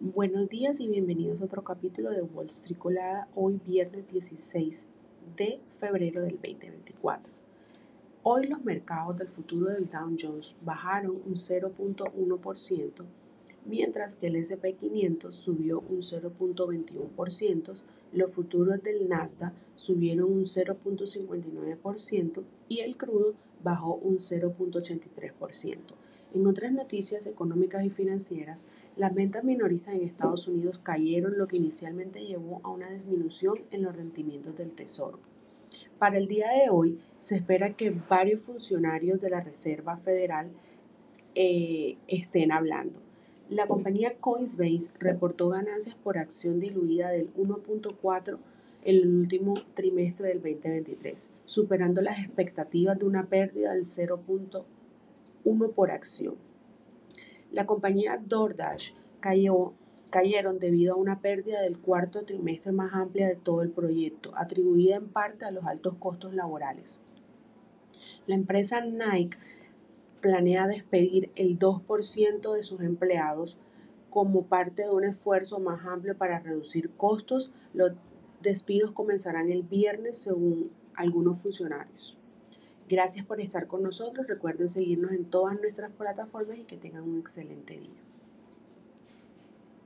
Buenos días y bienvenidos a otro capítulo de Wall Street Colada, hoy viernes 16 de febrero del 2024. Hoy los mercados del futuro del Dow Jones bajaron un 0.1%, mientras que el SP 500 subió un 0.21%, los futuros del Nasdaq subieron un 0.59% y el crudo bajó un 0.83%. En otras noticias económicas y financieras, las ventas minoristas en Estados Unidos cayeron, lo que inicialmente llevó a una disminución en los rendimientos del Tesoro. Para el día de hoy, se espera que varios funcionarios de la Reserva Federal eh, estén hablando. La compañía Coinbase reportó ganancias por acción diluida del 1.4 en el último trimestre del 2023, superando las expectativas de una pérdida del 0.1 uno por acción. La compañía DoorDash cayó, cayeron debido a una pérdida del cuarto trimestre más amplia de todo el proyecto, atribuida en parte a los altos costos laborales. La empresa Nike planea despedir el 2% de sus empleados como parte de un esfuerzo más amplio para reducir costos. Los despidos comenzarán el viernes según algunos funcionarios. Gracias por estar con nosotros. Recuerden seguirnos en todas nuestras plataformas y que tengan un excelente día.